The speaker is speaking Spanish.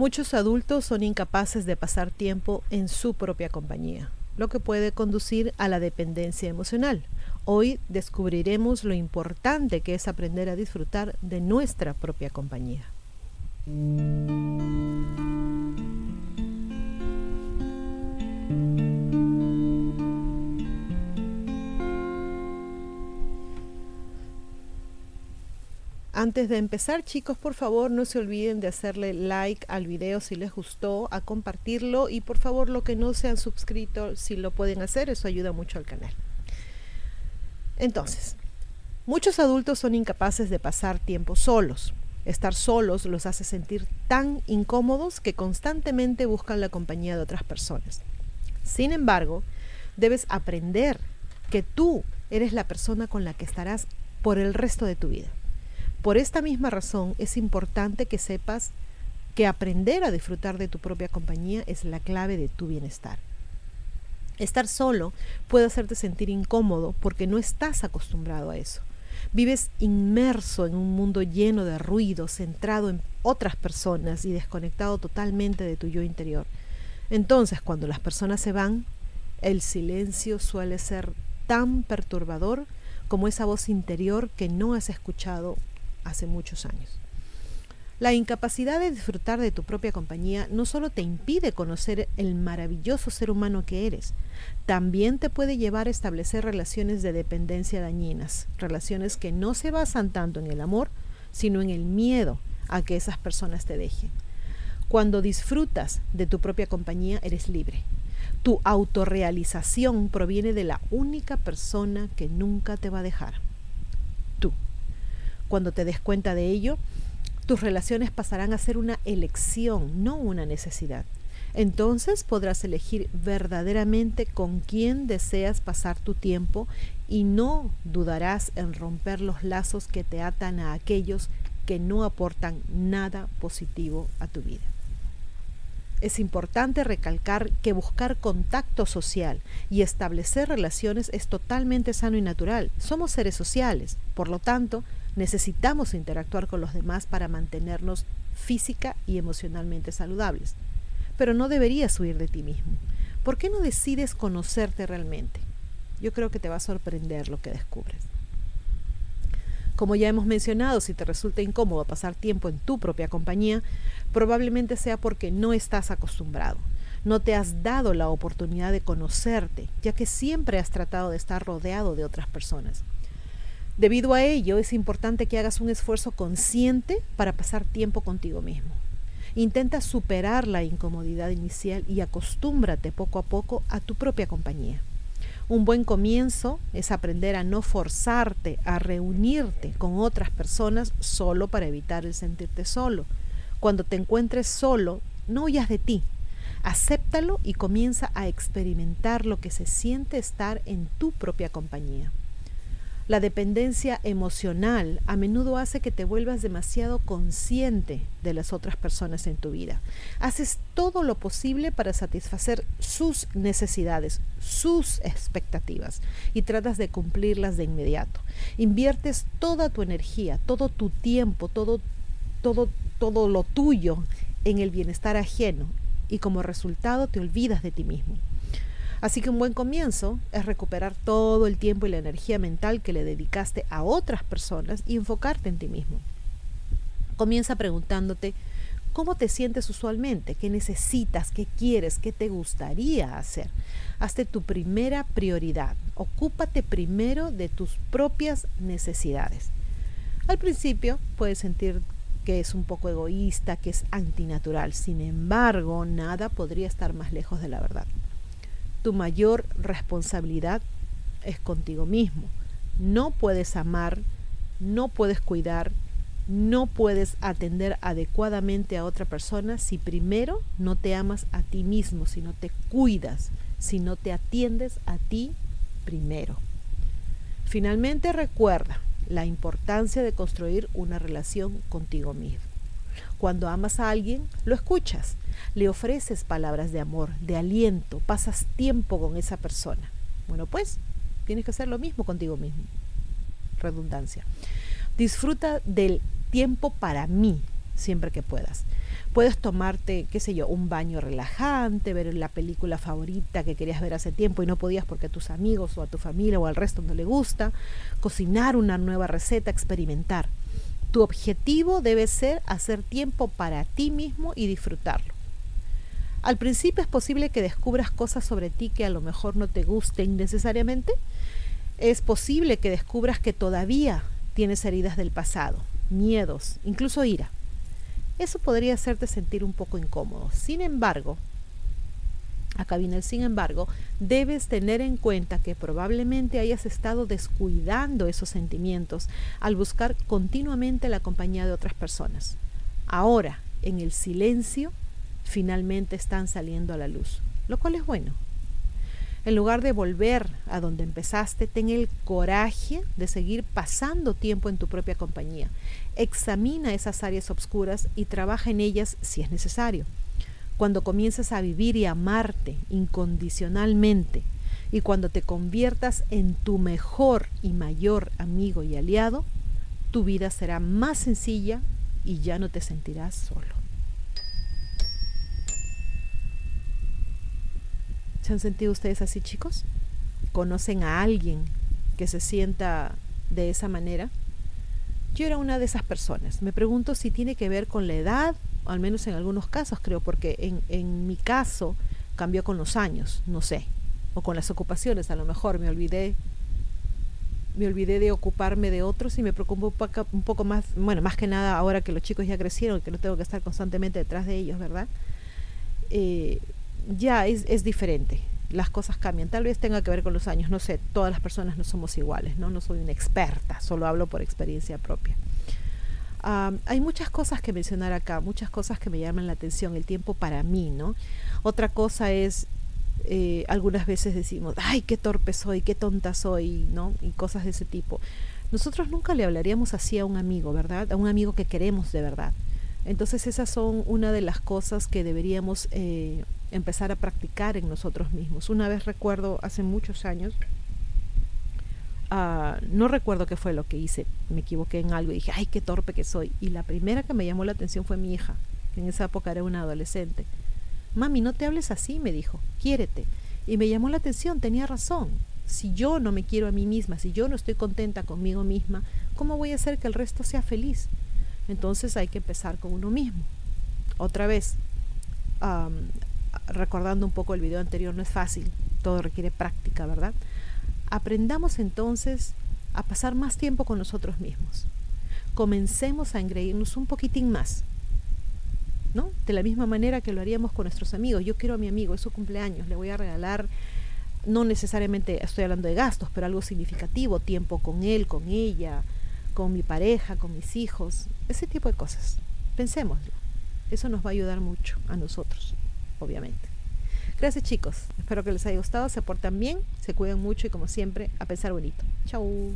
Muchos adultos son incapaces de pasar tiempo en su propia compañía, lo que puede conducir a la dependencia emocional. Hoy descubriremos lo importante que es aprender a disfrutar de nuestra propia compañía. Antes de empezar, chicos, por favor no se olviden de hacerle like al video si les gustó, a compartirlo y por favor lo que no se han suscrito, si lo pueden hacer, eso ayuda mucho al canal. Entonces, muchos adultos son incapaces de pasar tiempo solos. Estar solos los hace sentir tan incómodos que constantemente buscan la compañía de otras personas. Sin embargo, debes aprender que tú eres la persona con la que estarás por el resto de tu vida. Por esta misma razón es importante que sepas que aprender a disfrutar de tu propia compañía es la clave de tu bienestar. Estar solo puede hacerte sentir incómodo porque no estás acostumbrado a eso. Vives inmerso en un mundo lleno de ruido, centrado en otras personas y desconectado totalmente de tu yo interior. Entonces, cuando las personas se van, el silencio suele ser tan perturbador como esa voz interior que no has escuchado hace muchos años. La incapacidad de disfrutar de tu propia compañía no solo te impide conocer el maravilloso ser humano que eres, también te puede llevar a establecer relaciones de dependencia dañinas, relaciones que no se basan tanto en el amor, sino en el miedo a que esas personas te dejen. Cuando disfrutas de tu propia compañía, eres libre. Tu autorrealización proviene de la única persona que nunca te va a dejar. Cuando te des cuenta de ello, tus relaciones pasarán a ser una elección, no una necesidad. Entonces podrás elegir verdaderamente con quién deseas pasar tu tiempo y no dudarás en romper los lazos que te atan a aquellos que no aportan nada positivo a tu vida. Es importante recalcar que buscar contacto social y establecer relaciones es totalmente sano y natural. Somos seres sociales, por lo tanto, necesitamos interactuar con los demás para mantenernos física y emocionalmente saludables. Pero no deberías huir de ti mismo. ¿Por qué no decides conocerte realmente? Yo creo que te va a sorprender lo que descubres. Como ya hemos mencionado, si te resulta incómodo pasar tiempo en tu propia compañía, probablemente sea porque no estás acostumbrado. No te has dado la oportunidad de conocerte, ya que siempre has tratado de estar rodeado de otras personas. Debido a ello, es importante que hagas un esfuerzo consciente para pasar tiempo contigo mismo. Intenta superar la incomodidad inicial y acostúmbrate poco a poco a tu propia compañía. Un buen comienzo es aprender a no forzarte a reunirte con otras personas solo para evitar el sentirte solo. Cuando te encuentres solo, no huyas de ti. Acéptalo y comienza a experimentar lo que se siente estar en tu propia compañía. La dependencia emocional a menudo hace que te vuelvas demasiado consciente de las otras personas en tu vida. Haces todo lo posible para satisfacer sus necesidades, sus expectativas y tratas de cumplirlas de inmediato. Inviertes toda tu energía, todo tu tiempo, todo todo todo lo tuyo en el bienestar ajeno y como resultado te olvidas de ti mismo. Así que un buen comienzo es recuperar todo el tiempo y la energía mental que le dedicaste a otras personas y enfocarte en ti mismo. Comienza preguntándote cómo te sientes usualmente, qué necesitas, qué quieres, qué te gustaría hacer. Hazte tu primera prioridad. Ocúpate primero de tus propias necesidades. Al principio puedes sentir que es un poco egoísta, que es antinatural. Sin embargo, nada podría estar más lejos de la verdad tu mayor responsabilidad es contigo mismo. No puedes amar, no puedes cuidar, no puedes atender adecuadamente a otra persona si primero no te amas a ti mismo, si no te cuidas, si no te atiendes a ti primero. Finalmente recuerda la importancia de construir una relación contigo mismo. Cuando amas a alguien, lo escuchas, le ofreces palabras de amor, de aliento, pasas tiempo con esa persona. Bueno, pues tienes que hacer lo mismo contigo mismo. Redundancia. Disfruta del tiempo para mí. siempre que puedas. Puedes tomarte, qué sé yo, un baño relajante, ver la película favorita que querías ver hace tiempo y no podías porque a tus amigos o a tu familia o al resto no le gusta, cocinar una nueva receta, experimentar. Tu objetivo debe ser hacer tiempo para ti mismo y disfrutarlo. Al principio es posible que descubras cosas sobre ti que a lo mejor no te gusten necesariamente. Es posible que descubras que todavía tienes heridas del pasado, miedos, incluso ira. Eso podría hacerte sentir un poco incómodo. Sin embargo, acá viene sin embargo, debes tener en cuenta que probablemente hayas estado descuidando esos sentimientos al buscar continuamente la compañía de otras personas. Ahora, en el silencio, finalmente están saliendo a la luz, lo cual es bueno. En lugar de volver a donde empezaste, ten el coraje de seguir pasando tiempo en tu propia compañía. Examina esas áreas oscuras y trabaja en ellas si es necesario. Cuando comiences a vivir y amarte incondicionalmente y cuando te conviertas en tu mejor y mayor amigo y aliado, tu vida será más sencilla y ya no te sentirás solo. ¿Se han sentido ustedes así, chicos? ¿Conocen a alguien que se sienta de esa manera? Yo era una de esas personas. Me pregunto si tiene que ver con la edad, al menos en algunos casos creo, porque en, en mi caso cambió con los años, no sé, o con las ocupaciones, a lo mejor me olvidé me olvidé de ocuparme de otros y me preocupo un poco más, bueno, más que nada ahora que los chicos ya crecieron, que no tengo que estar constantemente detrás de ellos, ¿verdad? Eh, ya es, es, diferente. Las cosas cambian. Tal vez tenga que ver con los años. No sé, todas las personas no somos iguales, ¿no? No soy una experta, solo hablo por experiencia propia. Hay muchas cosas que mencionar acá, muchas cosas que me llaman la atención, el tiempo para mí, ¿no? Otra cosa es, eh, algunas veces decimos, ay, qué torpe soy, qué tonta soy, ¿no? Y cosas de ese tipo. Nosotros nunca le hablaríamos así a un amigo, ¿verdad? A un amigo que queremos de verdad. Entonces esas son una de las cosas que deberíamos eh, empezar a practicar en nosotros mismos. Una vez recuerdo, hace muchos años, uh, no recuerdo qué fue lo que hice, me equivoqué en algo y dije, ay, qué torpe que soy. Y la primera que me llamó la atención fue mi hija, que en esa época era una adolescente. Mami, no te hables así, me dijo, quiérete. Y me llamó la atención, tenía razón. Si yo no me quiero a mí misma, si yo no estoy contenta conmigo misma, ¿cómo voy a hacer que el resto sea feliz? Entonces hay que empezar con uno mismo. Otra vez, um, recordando un poco el video anterior, no es fácil, todo requiere práctica, ¿verdad? Aprendamos entonces a pasar más tiempo con nosotros mismos. Comencemos a engreírnos un poquitín más, ¿no? De la misma manera que lo haríamos con nuestros amigos. Yo quiero a mi amigo, es su cumpleaños, le voy a regalar, no necesariamente estoy hablando de gastos, pero algo significativo, tiempo con él, con ella, con mi pareja, con mis hijos, ese tipo de cosas. Pensémoslo. Eso nos va a ayudar mucho a nosotros obviamente. Gracias chicos, espero que les haya gustado, se portan bien, se cuidan mucho y como siempre, a pensar bonito. Chau.